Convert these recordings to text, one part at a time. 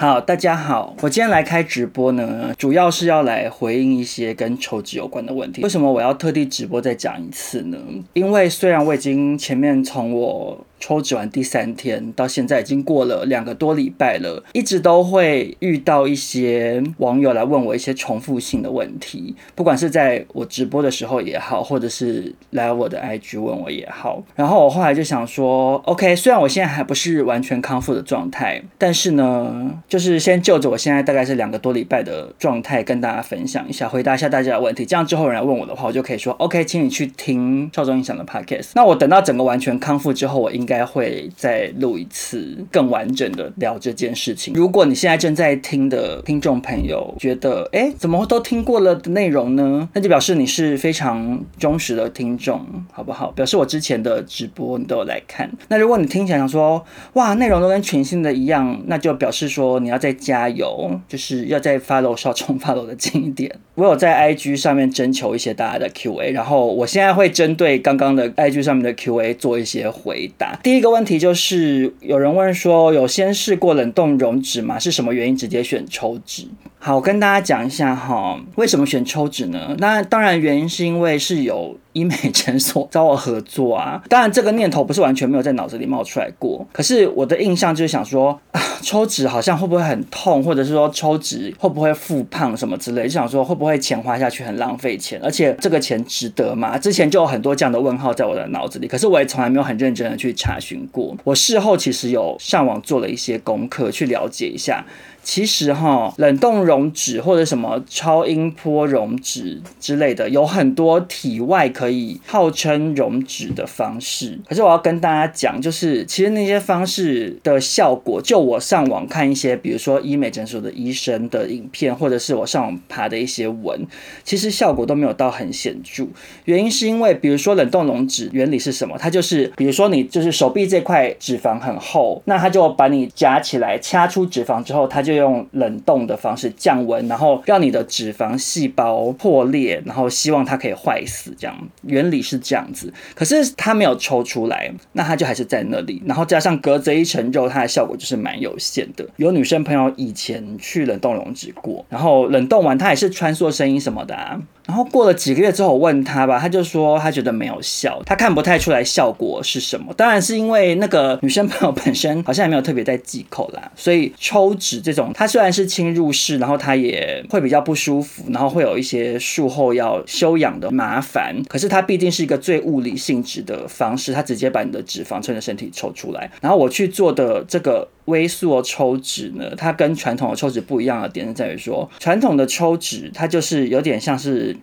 好，大家好，我今天来开直播呢，主要是要来回应一些跟求职有关的问题。为什么我要特地直播再讲一次呢？因为虽然我已经前面从我抽脂完第三天到现在已经过了两个多礼拜了，一直都会遇到一些网友来问我一些重复性的问题，不管是在我直播的时候也好，或者是来我的 IG 问我也好。然后我后来就想说，OK，虽然我现在还不是完全康复的状态，但是呢，就是先就着我现在大概是两个多礼拜的状态跟大家分享一下，回答一下大家的问题。这样之后有人来问我的话，我就可以说 OK，请你去听少中印象的 Podcast。那我等到整个完全康复之后，我应该会再录一次更完整的聊这件事情。如果你现在正在听的听众朋友觉得，哎，怎么都听过了的内容呢？那就表示你是非常忠实的听众，好不好？表示我之前的直播你都有来看。那如果你听起来想说，哇，内容都跟全新的一样，那就表示说你要再加油，就是要再 follow 少冲 follow 的近一点。我有在 IG 上面征求一些大家的 QA，然后我现在会针对刚刚的 IG 上面的 QA 做一些回答。第一个问题就是有人问说，有先试过冷冻溶脂吗？是什么原因直接选抽脂？好，我跟大家讲一下哈，为什么选抽脂呢？那当然原因是因为是有医美诊所找我合作啊。当然这个念头不是完全没有在脑子里冒出来过，可是我的印象就是想说啊，抽脂好像会不会很痛，或者是说抽脂会不会复胖什么之类，就想说会不会钱花下去很浪费钱，而且这个钱值得吗？之前就有很多这样的问号在我的脑子里，可是我也从来没有很认真的去查询过。我事后其实有上网做了一些功课，去了解一下。其实哈，冷冻溶脂或者什么超音波溶脂之类的，有很多体外可以号称溶脂的方式。可是我要跟大家讲，就是其实那些方式的效果，就我上网看一些，比如说医美诊所的医生的影片，或者是我上网爬的一些文，其实效果都没有到很显著。原因是因为，比如说冷冻溶脂原理是什么？它就是，比如说你就是手臂这块脂肪很厚，那它就把你夹起来，掐出脂肪之后，它就就用冷冻的方式降温，然后让你的脂肪细胞破裂，然后希望它可以坏死，这样原理是这样子。可是它没有抽出来，那它就还是在那里，然后加上隔着一层肉，它的效果就是蛮有限的。有女生朋友以前去冷冻溶脂过，然后冷冻完它也是穿梭声音什么的啊。然后过了几个月之后，我问他吧，他就说他觉得没有效，他看不太出来效果是什么。当然是因为那个女生朋友本身好像也没有特别在忌口啦，所以抽脂这种，它虽然是侵入式，然后它也会比较不舒服，然后会有一些术后要休养的麻烦。可是它毕竟是一个最物理性质的方式，它直接把你的脂肪从你的身体抽出来。然后我去做的这个。微塑抽脂呢，它跟传统的抽脂不一样的点是在于说，传统的抽脂它就是有点像是。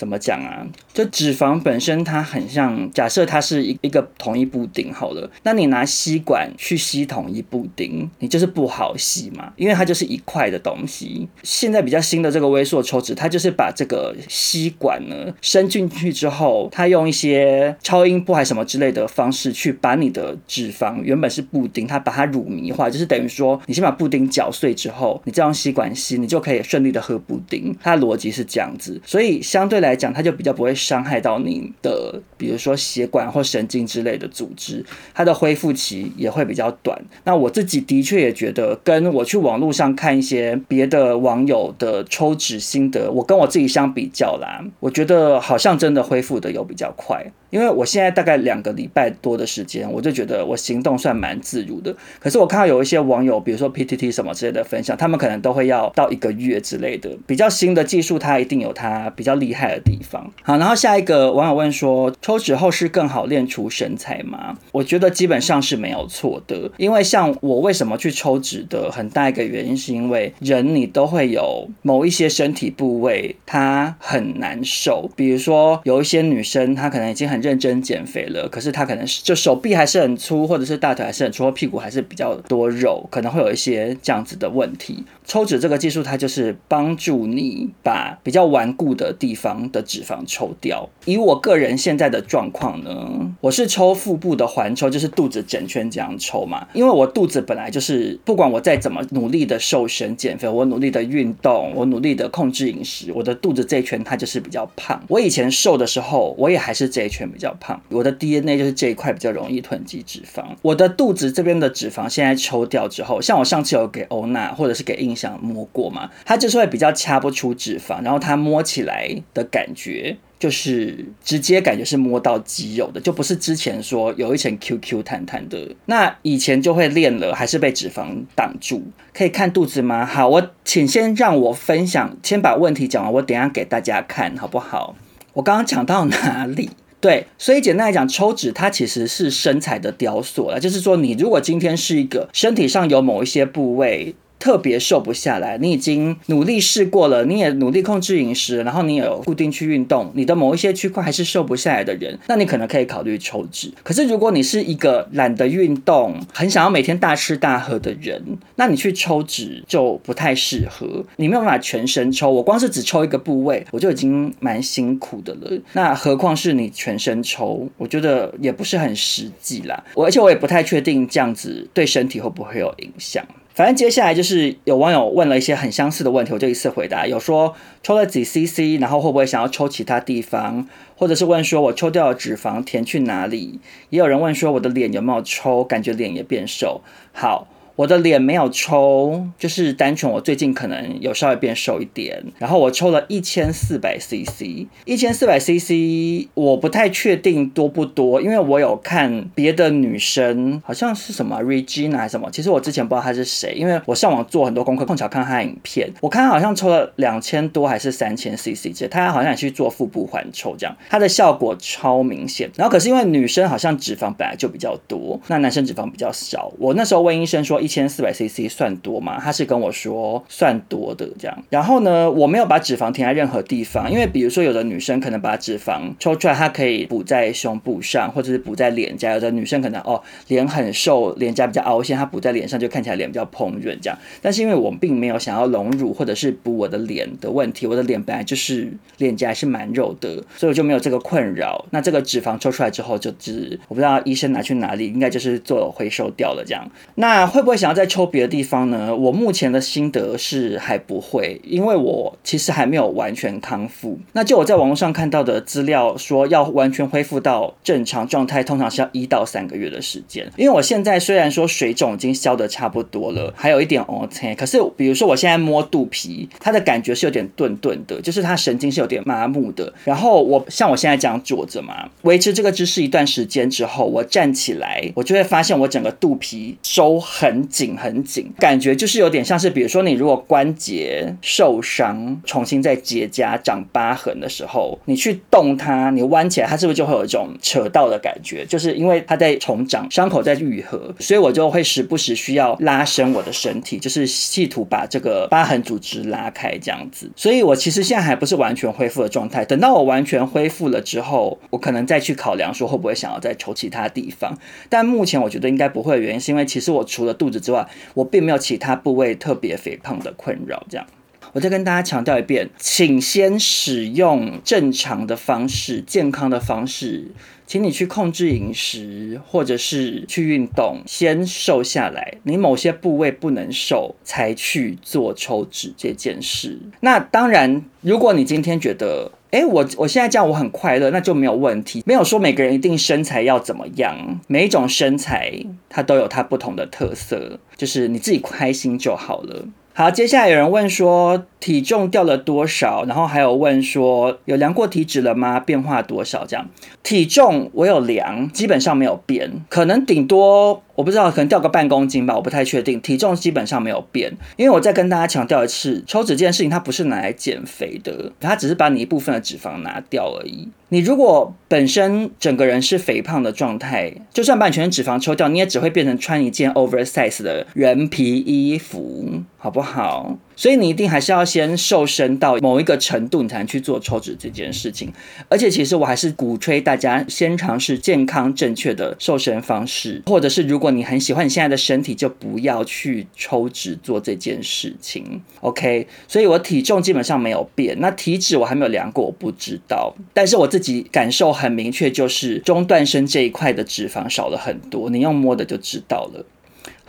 怎么讲啊？就脂肪本身，它很像，假设它是一一个统一布丁好了，那你拿吸管去吸统一布丁，你就是不好吸嘛，因为它就是一块的东西。现在比较新的这个微塑抽脂，它就是把这个吸管呢伸进去之后，它用一些超音波还什么之类的方式去把你的脂肪原本是布丁，它把它乳糜化，就是等于说你先把布丁搅碎之后，你再用吸管吸，你就可以顺利的喝布丁。它的逻辑是这样子，所以相对来。来讲，它就比较不会伤害到你的，比如说血管或神经之类的组织，它的恢复期也会比较短。那我自己的确也觉得，跟我去网络上看一些别的网友的抽脂心得，我跟我自己相比较啦，我觉得好像真的恢复的有比较快。因为我现在大概两个礼拜多的时间，我就觉得我行动算蛮自如的。可是我看到有一些网友，比如说 PTT 什么之类的分享，他们可能都会要到一个月之类的。比较新的技术，它一定有它比较厉害的地方。好，然后下一个网友问说，抽脂后是更好练出身材吗？我觉得基本上是没有错的。因为像我为什么去抽脂的很大一个原因，是因为人你都会有某一些身体部位它很难受，比如说有一些女生她可能已经很认真减肥了，可是他可能是就手臂还是很粗，或者是大腿还是很粗，或屁股还是比较多肉，可能会有一些这样子的问题。抽脂这个技术，它就是帮助你把比较顽固的地方的脂肪抽掉。以我个人现在的状况呢，我是抽腹部的环抽，就是肚子整圈这样抽嘛。因为我肚子本来就是，不管我再怎么努力的瘦身减肥，我努力的运动，我努力的控制饮食，我的肚子这一圈它就是比较胖。我以前瘦的时候，我也还是这一圈。比较胖。我的 DNA 就是这一块比较容易囤积脂肪。我的肚子这边的脂肪现在抽掉之后，像我上次有给欧娜或者是给印象摸过嘛，它就是会比较掐不出脂肪，然后它摸起来的感觉。就是直接感觉是摸到肌肉的，就不是之前说有一层 Q Q 弹弹的。那以前就会练了，还是被脂肪挡住。可以看肚子吗？好，我请先让我分享，先把问题讲完，我等下给大家看好不好？我刚刚讲到哪里？对，所以简单来讲，抽脂它其实是身材的雕塑了，就是说你如果今天是一个身体上有某一些部位。特别瘦不下来，你已经努力试过了，你也努力控制饮食，然后你也有固定去运动，你的某一些区块还是瘦不下来的人，那你可能可以考虑抽脂。可是如果你是一个懒得运动、很想要每天大吃大喝的人，那你去抽脂就不太适合。你没有办法全身抽，我光是只抽一个部位，我就已经蛮辛苦的了。那何况是你全身抽，我觉得也不是很实际啦。我而且我也不太确定这样子对身体会不会有影响。反正接下来就是有网友问了一些很相似的问题，我就一次回答。有说抽了几 CC，然后会不会想要抽其他地方，或者是问说我抽掉了脂肪填去哪里？也有人问说我的脸有没有抽，感觉脸也变瘦。好。我的脸没有抽，就是单纯我最近可能有稍微变瘦一点，然后我抽了一千四百 CC，一千四百 CC，我不太确定多不多，因为我有看别的女生，好像是什么 Regina 还是什么，其实我之前不知道她是谁，因为我上网做很多功课，碰巧看她影片，我看她好像抽了两千多还是三千 CC，其实她好像也去做腹部环抽这样，她的效果超明显。然后可是因为女生好像脂肪本来就比较多，那男生脂肪比较少，我那时候问医生说。一千四百 CC 算多吗？他是跟我说算多的这样。然后呢，我没有把脂肪填在任何地方，因为比如说有的女生可能把脂肪抽出来，她可以补在胸部上，或者是补在脸颊。有的女生可能哦脸很瘦，脸颊比较凹陷，她补在脸上就看起来脸比较蓬润这样。但是因为我并没有想要隆乳或者是补我的脸的问题，我的脸本来就是脸颊还是蛮肉的，所以我就没有这个困扰。那这个脂肪抽出来之后，就是我不知道医生拿去哪里，应该就是做回收掉了这样。那会不？会想要再抽别的地方呢？我目前的心得是还不会，因为我其实还没有完全康复。那就我在网络上看到的资料说，要完全恢复到正常状态，通常是要一到三个月的时间。因为我现在虽然说水肿已经消得差不多了，还有一点 OK，可是比如说我现在摸肚皮，它的感觉是有点钝钝的，就是它神经是有点麻木的。然后我像我现在这样坐着嘛，维持这个姿势一段时间之后，我站起来，我就会发现我整个肚皮收很。紧很紧，感觉就是有点像是，比如说你如果关节受伤，重新再结痂长疤痕的时候，你去动它，你弯起来，它是不是就会有一种扯到的感觉？就是因为它在重长，伤口在愈合，所以我就会时不时需要拉伸我的身体，就是企图把这个疤痕组织拉开这样子。所以我其实现在还不是完全恢复的状态，等到我完全恢复了之后，我可能再去考量说会不会想要再抽其他地方。但目前我觉得应该不会原因，是因为其实我除了肚子。之外，我并没有其他部位特别肥胖的困扰。这样，我再跟大家强调一遍，请先使用正常的方式、健康的方式，请你去控制饮食，或者是去运动，先瘦下来。你某些部位不能瘦，才去做抽脂这件事。那当然，如果你今天觉得，哎，我我现在这样我很快乐，那就没有问题。没有说每个人一定身材要怎么样，每一种身材它都有它不同的特色，就是你自己开心就好了。好，接下来有人问说体重掉了多少，然后还有问说有量过体脂了吗？变化多少？这样体重我有量，基本上没有变，可能顶多。我不知道，可能掉个半公斤吧，我不太确定。体重基本上没有变，因为我再跟大家强调一次，抽脂这件事情它不是拿来减肥的，它只是把你一部分的脂肪拿掉而已。你如果本身整个人是肥胖的状态，就算把你全身脂肪抽掉，你也只会变成穿一件 oversize 的人皮衣服，好不好？所以你一定还是要先瘦身到某一个程度，你才能去做抽脂这件事情。而且其实我还是鼓吹大家先尝试健康正确的瘦身方式，或者是如果你很喜欢你现在的身体，就不要去抽脂做这件事情。OK，所以我体重基本上没有变，那体脂我还没有量过，我不知道。但是我自己感受很明确，就是中段身这一块的脂肪少了很多，你用摸的就知道了。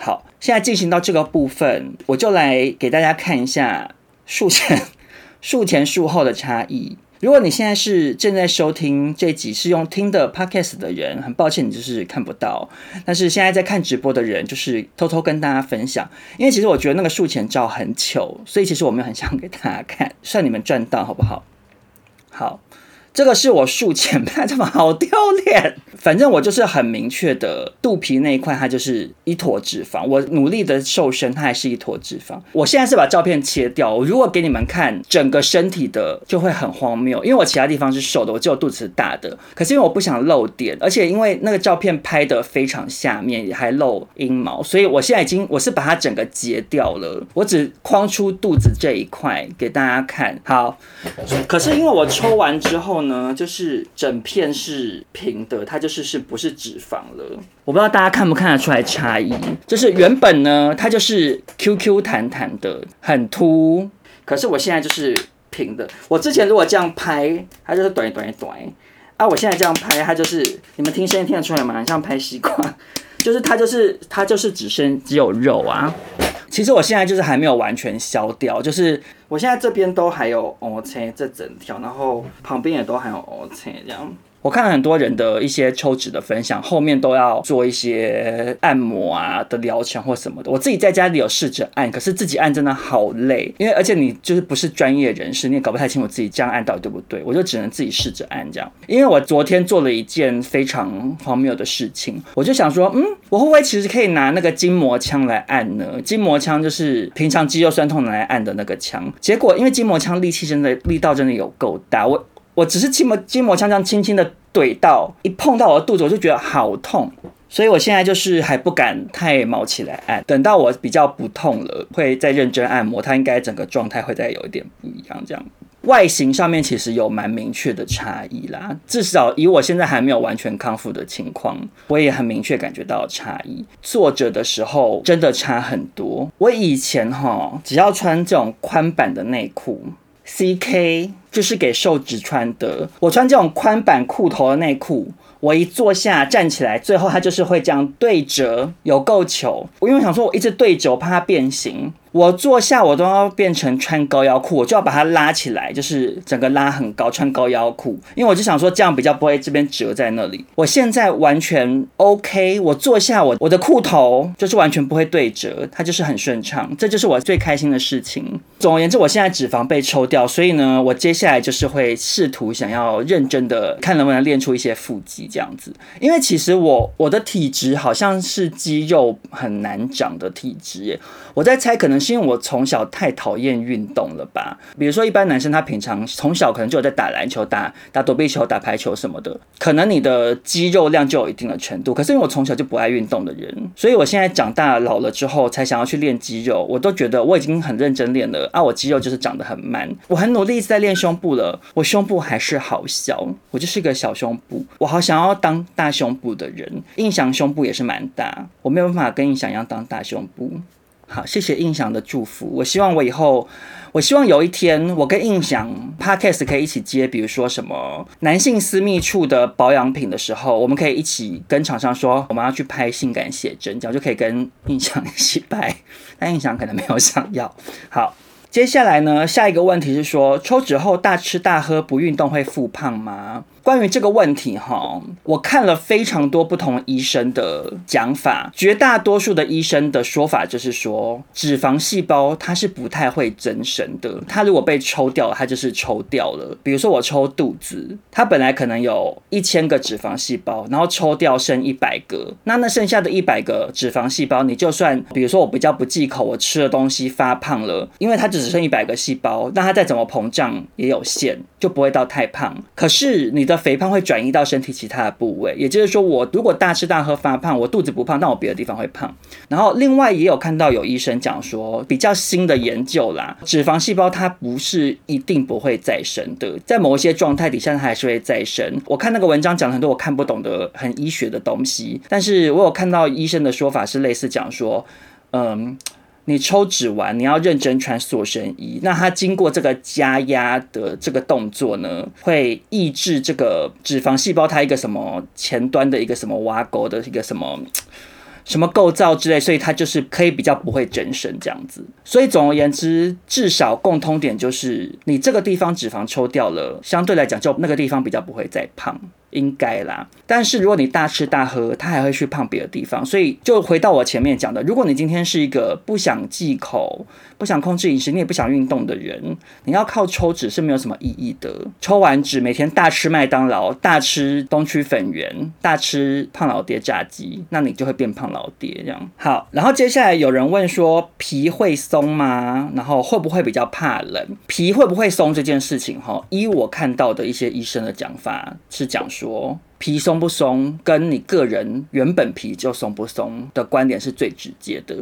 好，现在进行到这个部分，我就来给大家看一下术前、术前术后的差异。如果你现在是正在收听这集是用听的 podcast 的人，很抱歉你就是看不到。但是现在在看直播的人，就是偷偷跟大家分享，因为其实我觉得那个术前照很糗，所以其实我没有很想给大家看，算你们赚到好不好？好。这个是我术前拍，的嘛好丢脸。反正我就是很明确的，肚皮那一块它就是一坨脂肪。我努力的瘦身，它还是一坨脂肪。我现在是把照片切掉，我如果给你们看整个身体的，就会很荒谬。因为我其他地方是瘦的，我只有肚子大的。可是因为我不想露点，而且因为那个照片拍得非常下面，也还露阴毛，所以我现在已经我是把它整个截掉了，我只框出肚子这一块给大家看。好，可是因为我抽完之后。呢，就是整片是平的，它就是是不是脂肪了？我不知道大家看不看得出来差异。就是原本呢，它就是 Q Q 弹弹的，很凸，可是我现在就是平的。我之前如果这样拍，它就是短一短一短，啊，我现在这样拍，它就是你们听声音听得出来吗？像拍西瓜，就是它就是它就是只剩只有肉啊。其实我现在就是还没有完全消掉，就是我现在这边都还有 O 切这整条，然后旁边也都还有 O 切这样。我看了很多人的一些抽脂的分享，后面都要做一些按摩啊的疗程或什么的。我自己在家里有试着按，可是自己按真的好累，因为而且你就是不是专业人士，你也搞不太清楚自己这样按到底对不对。我就只能自己试着按这样。因为我昨天做了一件非常荒谬的事情，我就想说，嗯，我会不会其实可以拿那个筋膜枪来按呢？筋膜枪就是平常肌肉酸痛拿来按的那个枪。结果因为筋膜枪力气真的力道真的有够大，我。我只是筋膜筋膜枪这样轻轻的怼到，一碰到我的肚子，我就觉得好痛，所以我现在就是还不敢太毛起来按，等到我比较不痛了，会再认真按摩，它应该整个状态会再有一点不一样。这样外形上面其实有蛮明确的差异啦，至少以我现在还没有完全康复的情况，我也很明确感觉到差异。坐着的时候真的差很多，我以前哈只要穿这种宽版的内裤。CK 就是给瘦子穿的。我穿这种宽版裤头的内裤，我一坐下站起来，最后它就是会这样对折，有够糗。我因为想说，我一直对折，我怕它变形。我坐下，我都要变成穿高腰裤，我就要把它拉起来，就是整个拉很高，穿高腰裤。因为我就想说，这样比较不会这边折在那里。我现在完全 OK，我坐下，我我的裤头就是完全不会对折，它就是很顺畅，这就是我最开心的事情。总而言之，我现在脂肪被抽掉，所以呢，我接下来就是会试图想要认真的看能不能练出一些腹肌这样子。因为其实我我的体质好像是肌肉很难长的体质耶，我在猜可能。是因为我从小太讨厌运动了吧？比如说，一般男生他平常从小可能就有在打篮球、打打躲避球、打排球什么的，可能你的肌肉量就有一定的程度。可是因为我从小就不爱运动的人，所以我现在长大老了之后才想要去练肌肉。我都觉得我已经很认真练了啊，我肌肉就是长得很慢。我很努力一直在练胸部了，我胸部还是好小，我就是一个小胸部。我好想要当大胸部的人，印象胸部也是蛮大，我没有办法跟印象一样当大胸部。好，谢谢印象的祝福。我希望我以后，我希望有一天，我跟印象 Podcast 可以一起接，比如说什么男性私密处的保养品的时候，我们可以一起跟厂商说，我们要去拍性感写真，这样就可以跟印象一起拍。但印象可能没有想要。好，接下来呢，下一个问题是说，抽脂后大吃大喝不运动会复胖吗？关于这个问题，哈，我看了非常多不同医生的讲法，绝大多数的医生的说法就是说，脂肪细胞它是不太会增生的，它如果被抽掉，它就是抽掉了。比如说我抽肚子，它本来可能有一千个脂肪细胞，然后抽掉剩一百个，那那剩下的一百个脂肪细胞，你就算比如说我比较不忌口，我吃的东西发胖了，因为它只剩一百个细胞，那它再怎么膨胀也有限，就不会到太胖。可是你的。肥胖会转移到身体其他的部位，也就是说，我如果大吃大喝发胖，我肚子不胖，但我别的地方会胖。然后另外也有看到有医生讲说，比较新的研究啦，脂肪细胞它不是一定不会再生的，在某一些状态底下它还是会再生。我看那个文章讲了很多我看不懂的很医学的东西，但是我有看到医生的说法是类似讲说，嗯。你抽脂完，你要认真穿塑身衣。那它经过这个加压的这个动作呢，会抑制这个脂肪细胞它一个什么前端的一个什么挖沟的一个什么 什么构造之类，所以它就是可以比较不会增生这样子。所以总而言之，至少共通点就是你这个地方脂肪抽掉了，相对来讲就那个地方比较不会再胖。应该啦，但是如果你大吃大喝，他还会去胖别的地方，所以就回到我前面讲的，如果你今天是一个不想忌口、不想控制饮食，你也不想运动的人，你要靠抽脂是没有什么意义的。抽完脂，每天大吃麦当劳、大吃东区粉圆、大吃胖老爹炸鸡，那你就会变胖老爹这样。好，然后接下来有人问说，皮会松吗？然后会不会比较怕冷？皮会不会松这件事情，哈，依我看到的一些医生的讲法是讲说。说皮松不松，跟你个人原本皮就松不松的观点是最直接的。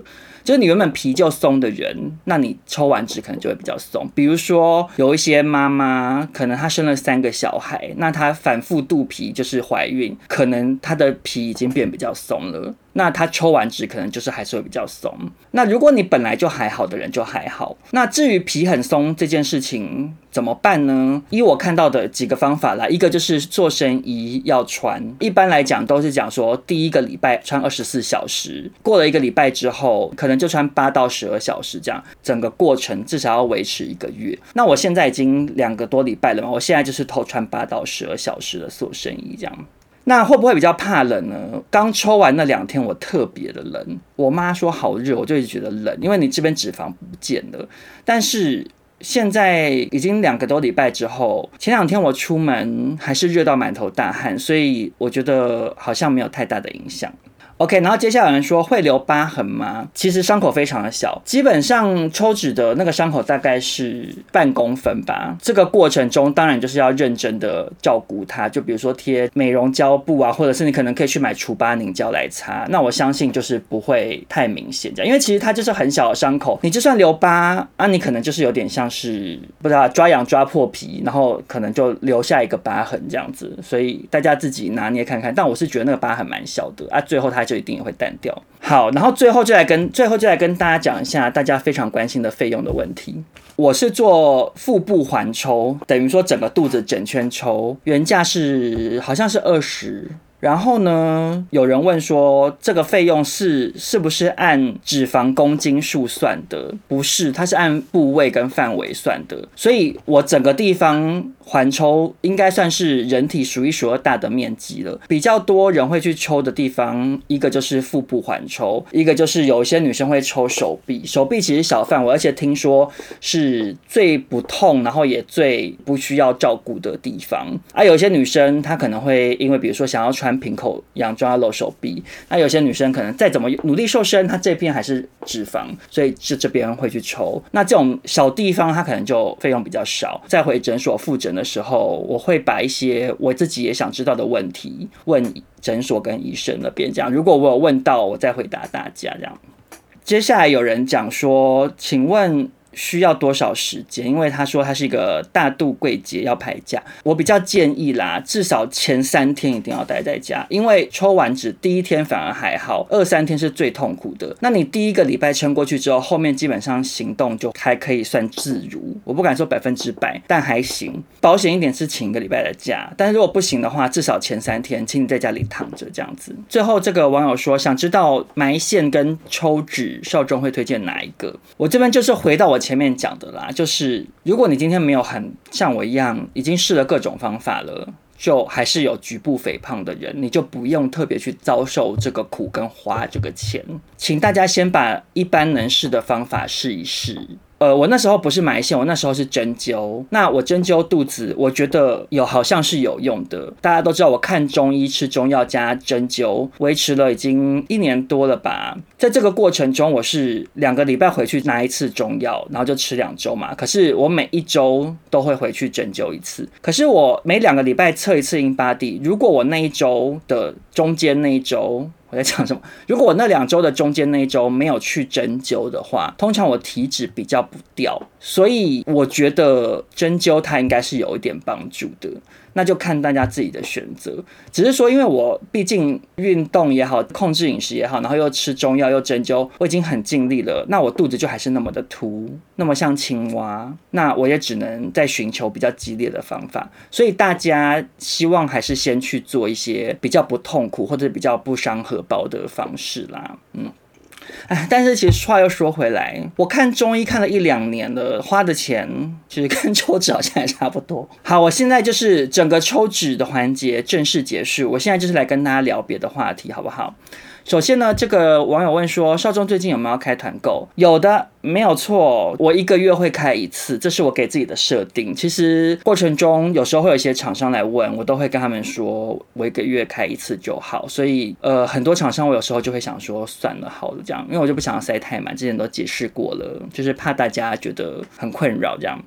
就是你原本皮就松的人，那你抽完脂可能就会比较松。比如说有一些妈妈，可能她生了三个小孩，那她反复肚皮就是怀孕，可能她的皮已经变比较松了。那他抽完脂可能就是还是会比较松。那如果你本来就还好的人就还好。那至于皮很松这件事情怎么办呢？依我看到的几个方法啦，一个就是塑身衣要穿，一般来讲都是讲说第一个礼拜穿二十四小时，过了一个礼拜之后可能就穿八到十二小时这样，整个过程至少要维持一个月。那我现在已经两个多礼拜了嘛，我现在就是偷穿八到十二小时的塑身衣这样。那会不会比较怕冷呢？刚抽完那两天，我特别的冷。我妈说好热，我就一直觉得冷，因为你这边脂肪不见了。但是现在已经两个多礼拜之后，前两天我出门还是热到满头大汗，所以我觉得好像没有太大的影响。OK，然后接下来有人说会留疤痕吗？其实伤口非常的小，基本上抽脂的那个伤口大概是半公分吧。这个过程中当然就是要认真的照顾它，就比如说贴美容胶布啊，或者是你可能可以去买除疤凝胶来擦。那我相信就是不会太明显这样，因为其实它就是很小的伤口，你就算留疤啊，你可能就是有点像是不知道抓痒抓破皮，然后可能就留下一个疤痕这样子。所以大家自己拿捏看看。但我是觉得那个疤痕蛮小的啊，最后它。就一定也会淡掉。好，然后最后就来跟最后就来跟大家讲一下大家非常关心的费用的问题。我是做腹部环抽，等于说整个肚子整圈抽，原价是好像是二十。然后呢，有人问说这个费用是是不是按脂肪公斤数算的？不是，它是按部位跟范围算的。所以我整个地方环抽应该算是人体数一数二大的面积了。比较多人会去抽的地方，一个就是腹部环抽，一个就是有一些女生会抽手臂。手臂其实小范围，而且听说是最不痛，然后也最不需要照顾的地方。而、啊、有些女生她可能会因为比如说想要穿。瓶口洋装要露手臂，那有些女生可能再怎么努力瘦身，她这边还是脂肪，所以是这边会去抽。那这种小地方，她可能就费用比较少。再回诊所复诊的时候，我会把一些我自己也想知道的问题问诊所跟医生那边，这样如果我有问到，我再回答大家。这样，接下来有人讲说，请问。需要多少时间？因为他说他是一个大肚柜姐要排假，我比较建议啦，至少前三天一定要待在家，因为抽完脂第一天反而还好，二三天是最痛苦的。那你第一个礼拜撑过去之后，后面基本上行动就还可以算自如，我不敢说百分之百，但还行。保险一点是请一个礼拜的假，但是如果不行的话，至少前三天请你在家里躺着这样子。最后这个网友说想知道埋线跟抽脂，劭中会推荐哪一个？我这边就是回到我前。面讲的啦，就是如果你今天没有很像我一样已经试了各种方法了，就还是有局部肥胖的人，你就不用特别去遭受这个苦跟花这个钱，请大家先把一般能试的方法试一试。呃，我那时候不是埋线，我那时候是针灸。那我针灸肚子，我觉得有好像是有用的。大家都知道，我看中医吃中药加针灸，维持了已经一年多了吧。在这个过程中，我是两个礼拜回去拿一次中药，然后就吃两周嘛。可是我每一周都会回去针灸一次。可是我每两个礼拜测一次 InBody，如果我那一周的中间那一周。我在讲什么？如果我那两周的中间那一周没有去针灸的话，通常我体脂比较不掉，所以我觉得针灸它应该是有一点帮助的。那就看大家自己的选择。只是说，因为我毕竟运动也好，控制饮食也好，然后又吃中药又针灸，我已经很尽力了。那我肚子就还是那么的凸，那么像青蛙。那我也只能在寻求比较激烈的方法。所以大家希望还是先去做一些比较不痛苦或者比较不伤荷包的方式啦。嗯。哎，但是其实话又说回来，我看中医看了一两年了，花的钱其实跟抽纸好像也差不多。好，我现在就是整个抽纸的环节正式结束，我现在就是来跟大家聊别的话题，好不好？首先呢，这个网友问说，少中最近有没有开团购？有的，没有错，我一个月会开一次，这是我给自己的设定。其实过程中有时候会有一些厂商来问，我都会跟他们说，我一个月开一次就好。所以呃，很多厂商我有时候就会想说，算了，好了这样，因为我就不想要塞太满，之前都解释过了，就是怕大家觉得很困扰这样。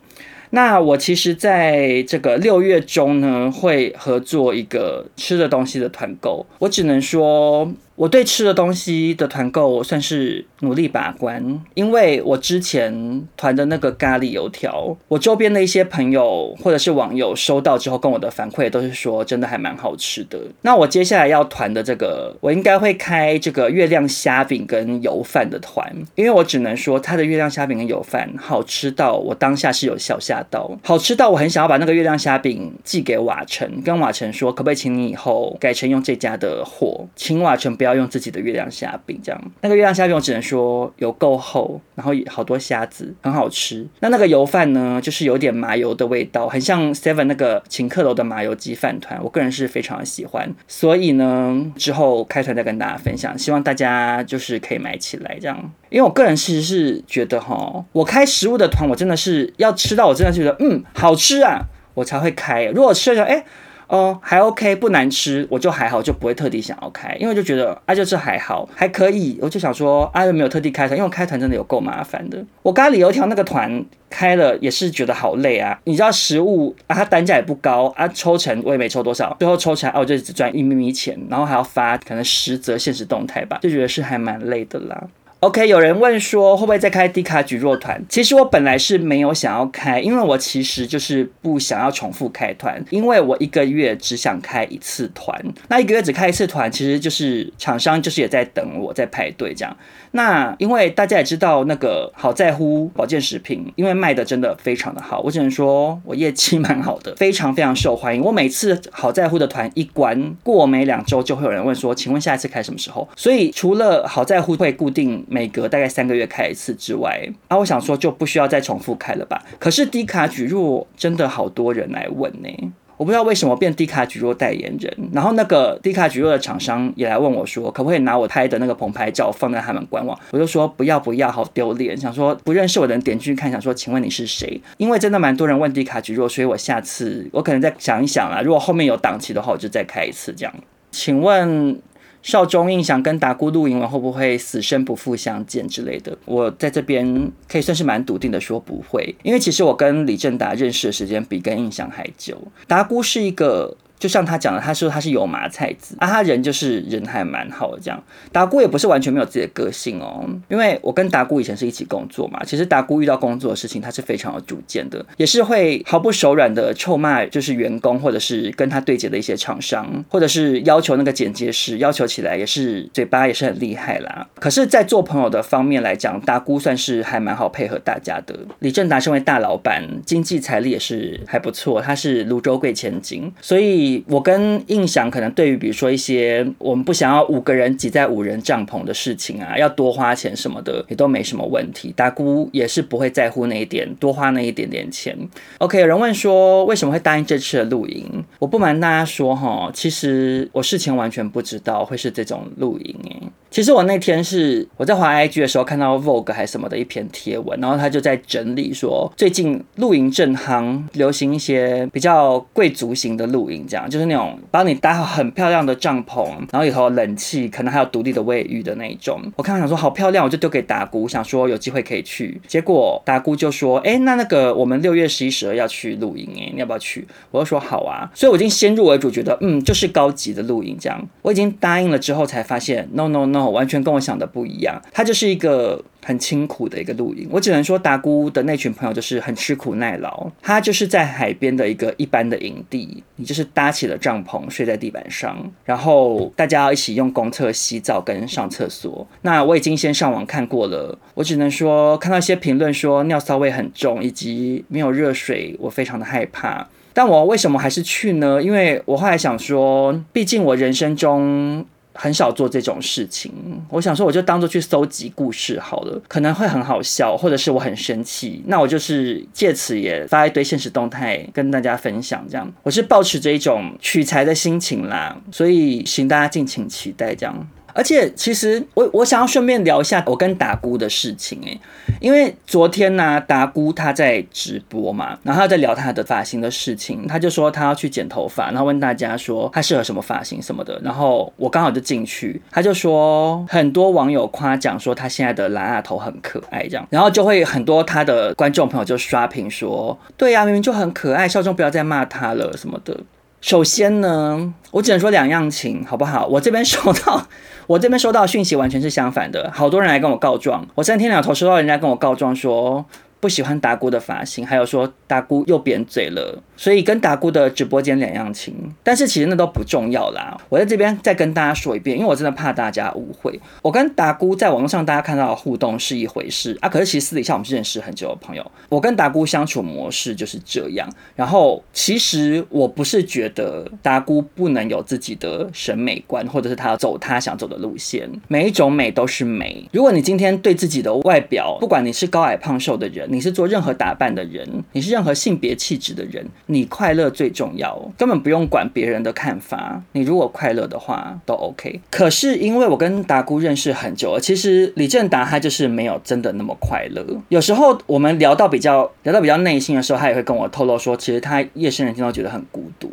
那我其实在这个六月中呢，会合作一个吃的东西的团购，我只能说。我对吃的东西的团购算是努力把关，因为我之前团的那个咖喱油条，我周边的一些朋友或者是网友收到之后跟我的反馈都是说真的还蛮好吃的。那我接下来要团的这个，我应该会开这个月亮虾饼跟油饭的团，因为我只能说它的月亮虾饼跟油饭好吃到我当下是有小吓到，好吃到我很想要把那个月亮虾饼寄给瓦城，跟瓦城说可不可以请你以后改成用这家的货，请瓦城不要要用自己的月亮虾饼，这样那个月亮虾饼我只能说有够厚，然后好多虾子，很好吃。那那个油饭呢，就是有点麻油的味道，很像 Seven 那个请客楼的麻油鸡饭团，我个人是非常喜欢。所以呢，之后开团再跟大家分享，希望大家就是可以买起来这样。因为我个人其实是觉得哈，我开食物的团，我真的是要吃到我真的觉得嗯好吃啊，我才会开。如果吃了哎。诶哦，还 OK，不难吃，我就还好，就不会特地想要开，因为就觉得啊，就是还好，还可以，我就想说啊，又没有特地开团，因为开团真的有够麻烦的。我咖喱油条那个团开了，也是觉得好累啊。你知道食物啊，它单价也不高啊，抽成我也没抽多少，最后抽起来哦，我就只赚一咪咪钱，然后还要发可能十则限时动态吧，就觉得是还蛮累的啦。OK，有人问说会不会再开低卡举弱团？其实我本来是没有想要开，因为我其实就是不想要重复开团，因为我一个月只想开一次团。那一个月只开一次团，其实就是厂商就是也在等我在排队这样。那因为大家也知道那个好在乎保健食品，因为卖的真的非常的好，我只能说我业绩蛮好的，非常非常受欢迎。我每次好在乎的团一关过没两周，就会有人问说，请问下一次开什么时候？所以除了好在乎会固定。每隔大概三个月开一次之外，啊，我想说就不需要再重复开了吧？可是低卡举弱真的好多人来问呢，我不知道为什么变低卡举弱代言人。然后那个低卡举弱的厂商也来问我说，可不可以拿我拍的那个棚拍照放在他们官网？我就说不要不要，好丢脸。想说不认识我的人点进去看，想说请问你是谁？因为真的蛮多人问低卡举弱，所以我下次我可能再想一想啦。如果后面有档期的话，我就再开一次这样。请问？少中印象跟达姑露营完会不会死生不复相见之类的？我在这边可以算是蛮笃定的说不会，因为其实我跟李正达认识的时间比跟印象还久。达姑是一个。就像他讲的，他说他是油麻菜籽啊，他人就是人还蛮好的这样。达姑也不是完全没有自己的个性哦，因为我跟达姑以前是一起工作嘛，其实达姑遇到工作的事情，他是非常有主见的，也是会毫不手软的臭骂，就是员工或者是跟他对接的一些厂商，或者是要求那个剪接师，要求起来也是嘴巴也是很厉害啦。可是，在做朋友的方面来讲，达姑算是还蛮好配合大家的。李正达身为大老板，经济财力也是还不错，他是芦洲贵千金，所以。我跟印象可能对于比如说一些我们不想要五个人挤在五人帐篷的事情啊，要多花钱什么的也都没什么问题。达姑也是不会在乎那一点，多花那一点点钱。OK，有人问说为什么会答应这次的露营？我不瞒大家说哈，其实我事前完全不知道会是这种露营诶。其实我那天是我在滑 IG 的时候看到 Vogue 还是什么的一篇贴文，然后他就在整理说最近露营正夯，流行一些比较贵族型的露营，这样就是那种帮你搭好很漂亮的帐篷，然后里头冷气，可能还有独立的卫浴的那一种。我看到想说好漂亮，我就丢给达姑，想说有机会可以去。结果达姑就说：“哎，那那个我们六月十一、十二要去露营，哎，你要不要去？”我就说：“好啊。”所以我已经先入为主，觉得嗯，就是高级的露营这样。我已经答应了之后，才发现 no no no。友完全跟我想的不一样，他就是一个很清苦的一个露营。我只能说达姑的那群朋友就是很吃苦耐劳，他就是在海边的一个一般的营地，你就是搭起了帐篷睡在地板上，然后大家要一起用公厕洗澡跟上厕所。那我已经先上网看过了，我只能说看到一些评论说尿骚味很重，以及没有热水，我非常的害怕。但我为什么还是去呢？因为我后来想说，毕竟我人生中很少做这种事情。我想说，我就当做去搜集故事好了，可能会很好笑，或者是我很生气，那我就是借此也发一堆现实动态跟大家分享。这样，我是抱持着一种取材的心情啦，所以请大家敬请期待这样。而且，其实我我想要顺便聊一下我跟达姑的事情诶，因为昨天呢、达姑她在直播嘛，然后她在聊她的发型的事情，她就说她要去剪头发，然后问大家说她适合什么发型什么的，然后我刚好就进去，她就说很多网友夸奖说她现在的蓝发头很可爱这样，然后就会很多她的观众朋友就刷屏说，对呀、明明就很可爱，笑中不要再骂她了什么的。首先呢，我只能说两样情，好不好？我这边收到，我这边收到讯息完全是相反的，好多人来跟我告状。我三天两头收到人家跟我告状说，不喜欢达姑的发型，还有说达姑又扁嘴了，所以跟达姑的直播间两样情。但是其实那都不重要啦。我在这边再跟大家说一遍，因为我真的怕大家误会。我跟达姑在网络上大家看到的互动是一回事啊，可是其实私底下我们是认识很久的朋友。我跟达姑相处模式就是这样。然后其实我不是觉得达姑不能有自己的审美观，或者是她要走她想走的路线。每一种美都是美。如果你今天对自己的外表，不管你是高矮胖瘦的人，你是做任何打扮的人，你是任何性别气质的人，你快乐最重要，根本不用管别人的看法。你如果快乐的话，都 OK。可是因为我跟达姑认识很久了，其实李正达他就是没有真的那么快乐。有时候我们聊到比较聊到比较内心的时候，他也会跟我透露说，其实他夜深人静都觉得很孤独。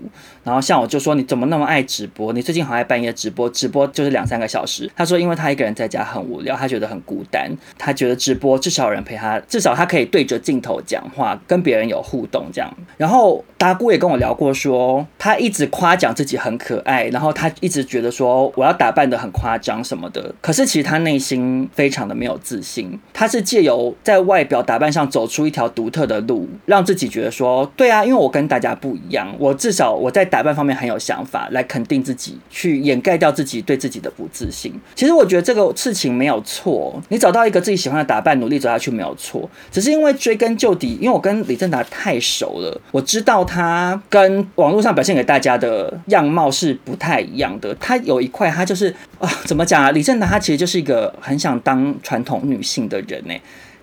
然后像我就说，你怎么那么爱直播？你最近好爱半夜直播，直播就是两三个小时。他说，因为他一个人在家很无聊，他觉得很孤单，他觉得直播至少有人陪他，至少他可以。对着镜头讲话，跟别人有互动，这样。然后达姑也跟我聊过说，说他一直夸奖自己很可爱，然后他一直觉得说我要打扮得很夸张什么的。可是其实他内心非常的没有自信。他是借由在外表打扮上走出一条独特的路，让自己觉得说，对啊，因为我跟大家不一样，我至少我在打打扮方面很有想法，来肯定自己，去掩盖掉自己对自己的不自信。其实我觉得这个事情没有错，你找到一个自己喜欢的打扮，努力走下去没有错，只是因为。追根究底，因为我跟李正达太熟了，我知道他跟网络上表现给大家的样貌是不太一样的。他有一块，他就是啊，怎么讲啊？李正达他其实就是一个很想当传统女性的人呢。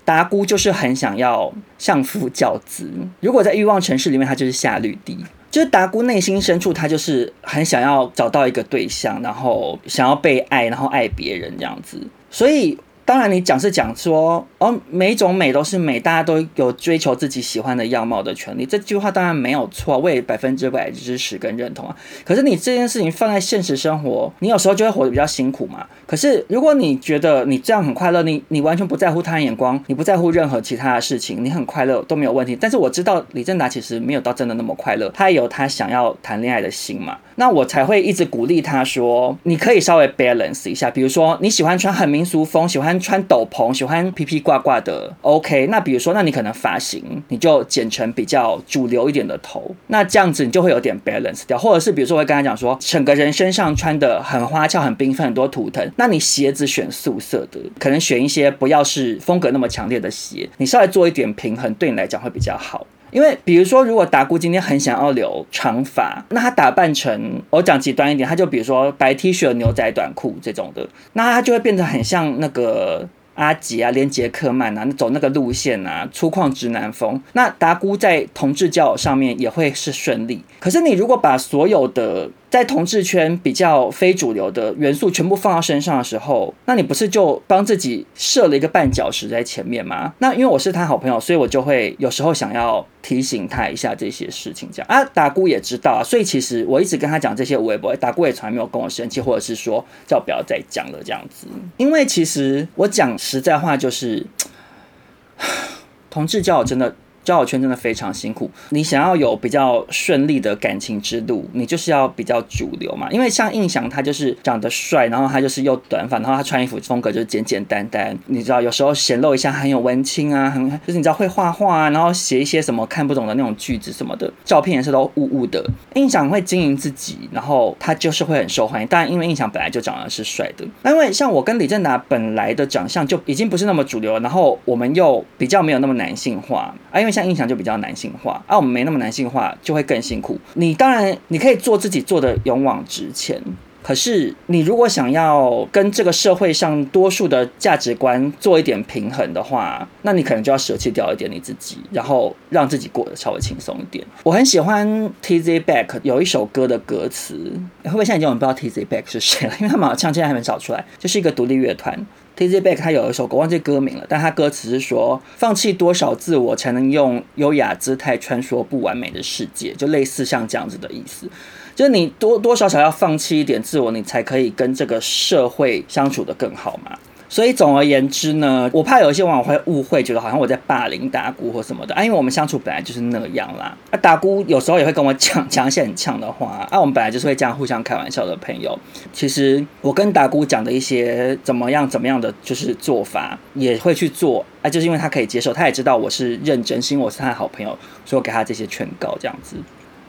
达姑就是很想要相夫教子。如果在欲望城市里面，他就是夏绿蒂。就达姑内心深处，她就是很想要找到一个对象，然后想要被爱，然后爱别人这样子。所以。当然，你讲是讲说哦，每种美都是美，大家都有追求自己喜欢的样貌的权利。这句话当然没有错，我也百分之百支持跟认同啊。可是你这件事情放在现实生活，你有时候就会活得比较辛苦嘛。可是如果你觉得你这样很快乐，你你完全不在乎他人眼光，你不在乎任何其他的事情，你很快乐都没有问题。但是我知道李正达其实没有到真的那么快乐，他也有他想要谈恋爱的心嘛。那我才会一直鼓励他说，你可以稍微 balance 一下，比如说你喜欢穿很民俗风，喜欢。穿斗篷，喜欢披披挂挂的，OK。那比如说，那你可能发型你就剪成比较主流一点的头，那这样子你就会有点 balance 掉。或者是比如说，我会跟他讲说，整个人身上穿的很花俏、很缤纷、很多图腾，那你鞋子选素色的，可能选一些不要是风格那么强烈的鞋，你稍微做一点平衡，对你来讲会比较好。因为比如说，如果达姑今天很想要留长发，那她打扮成我讲极端一点，她就比如说白 T 恤、牛仔短裤这种的，那她就会变得很像那个阿吉啊、连杰克曼啊，走那个路线啊，粗犷直男风。那达姑在同志交友上面也会是顺利。可是你如果把所有的在同志圈比较非主流的元素全部放到身上的时候，那你不是就帮自己设了一个绊脚石在前面吗？那因为我是他好朋友，所以我就会有时候想要提醒他一下这些事情，这样啊，达姑也知道啊，所以其实我一直跟他讲这些微博，达姑也从来没有跟我生气，或者是说叫我不要再讲了这样子。因为其实我讲实在话，就是 同志交友真的。交友圈真的非常辛苦。你想要有比较顺利的感情之路，你就是要比较主流嘛。因为像印翔，他就是长得帅，然后他就是又短发，然后他穿衣服风格就是简简单单。你知道，有时候显露一下很有文青啊，很就是你知道会画画啊，然后写一些什么看不懂的那种句子什么的，照片也是都雾雾的。印翔会经营自己，然后他就是会很受欢迎。但，因为印翔本来就长得是帅的，那因为像我跟李正达本来的长相就已经不是那么主流，然后我们又比较没有那么男性化啊，因为像印象就比较男性化啊，我们没那么男性化，就会更辛苦。你当然你可以做自己，做的勇往直前。可是，你如果想要跟这个社会上多数的价值观做一点平衡的话，那你可能就要舍弃掉一点你自己，然后让自己过得稍微轻松一点。我很喜欢 TZ Back 有一首歌的歌词，会不会现在已经有人不知道 TZ Back 是谁了？因为他们好像现在还没找出来，就是一个独立乐团。TZ Back 他有一首歌，忘记歌名了，但他歌词是说：放弃多少自我，才能用优雅姿态穿梭不完美的世界，就类似像这样子的意思。就是你多多少少要放弃一点自我，你才可以跟这个社会相处得更好嘛。所以总而言之呢，我怕有一些网友会误会，觉得好像我在霸凌达姑或什么的啊，因为我们相处本来就是那样啦。啊，达姑有时候也会跟我讲讲一些很呛的话啊，我们本来就是会这样互相开玩笑的朋友。其实我跟达姑讲的一些怎么样怎么样的就是做法，也会去做啊，就是因为他可以接受，他也知道我是认真是因为，我是他的好朋友，所以我给他这些劝告这样子。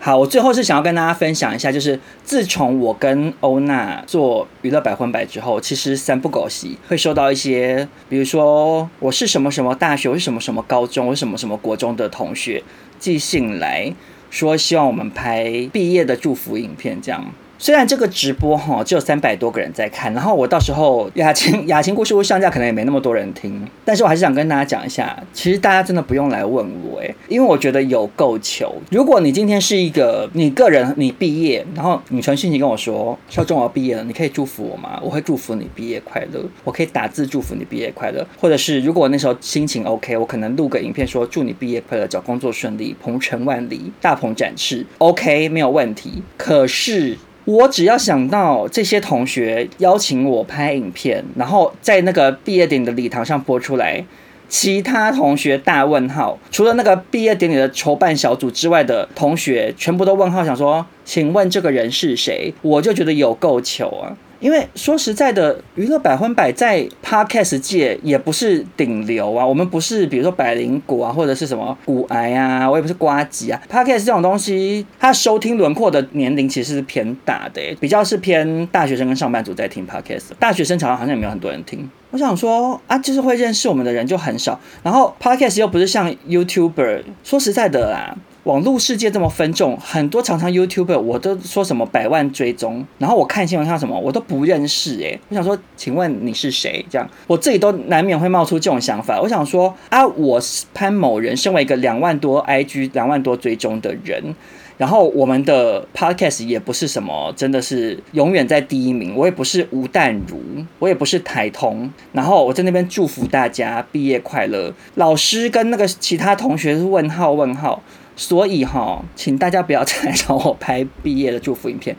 好，我最后是想要跟大家分享一下，就是自从我跟欧娜做娱乐百分百之后，其实三不狗席会收到一些，比如说我是什么什么大学，我是什么什么高中，我是什么什么国中的同学寄信来说，希望我们拍毕业的祝福影片，这样。虽然这个直播哈只有三百多个人在看，然后我到时候雅琴 雅琴故事会上架可能也没那么多人听，但是我还是想跟大家讲一下，其实大家真的不用来问我诶，因为我觉得有够求。如果你今天是一个你个人你毕业，然后你传讯息跟我说劭中我要毕业了，你可以祝福我吗？我会祝福你毕业快乐，我可以打字祝福你毕业快乐，或者是如果我那时候心情 OK，我可能录个影片说祝你毕业快乐，找工作顺利，鹏程万里，大鹏展翅，OK 没有问题。可是。我只要想到这些同学邀请我拍影片，然后在那个毕业典礼的礼堂上播出来，其他同学大问号，除了那个毕业典礼的筹办小组之外的同学，全部都问号，想说，请问这个人是谁？我就觉得有够糗啊！因为说实在的，娱乐百分百在 Podcast 界也不是顶流啊，我们不是比如说百灵果啊，或者是什么股癌啊，我也不是瓜吉啊。Podcast 这种东西，它收听轮廓的年龄其实是偏大的，比较是偏大学生跟上班族在听 Podcast。大学生常常好像也没有很多人听。我想说啊，就是会认识我们的人就很少，然后 Podcast 又不是像 YouTuber，说实在的啦。网络世界这么分众，很多常常 YouTube 我都说什么百万追踪，然后我看新闻上什么我都不认识诶，我想说，请问你是谁？这样我自己都难免会冒出这种想法。我想说啊，我是潘某人，身为一个两万多 IG 两万多追踪的人，然后我们的 Podcast 也不是什么真的是永远在第一名，我也不是吴淡如，我也不是台通，然后我在那边祝福大家毕业快乐，老师跟那个其他同学是问号问号。所以哈，请大家不要再来找我拍毕业的祝福影片。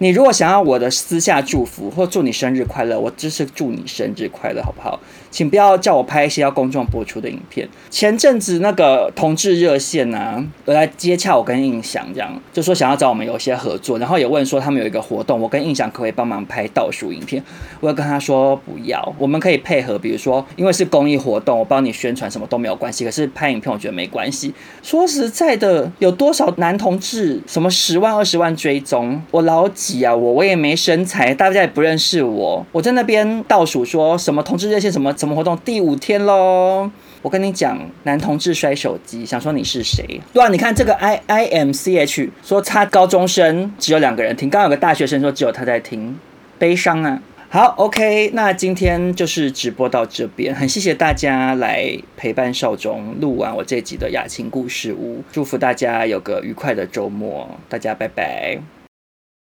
你如果想要我的私下祝福或祝你生日快乐，我只是祝你生日快乐，好不好？请不要叫我拍一些要公众播出的影片。前阵子那个同志热线啊，有来接洽我跟印象，这样就说想要找我们有一些合作，然后也问说他们有一个活动，我跟印象可不可以帮忙拍倒数影片？我要跟他说不要，我们可以配合，比如说因为是公益活动，我帮你宣传什么都没有关系。可是拍影片我觉得没关系。说实在的，有多少男同志什么十万二十万追踪，我老。啊，我我也没身材，大家也不认识我。我在那边倒数说什么同志热线什么什么活动第五天喽。我跟你讲，男同志摔手机，想说你是谁？对啊，你看这个 I I M C H 说他高中生只有两个人听，刚有个大学生说只有他在听，悲伤啊。好，OK，那今天就是直播到这边，很谢谢大家来陪伴少中录完我这集的雅琴故事屋，祝福大家有个愉快的周末，大家拜拜。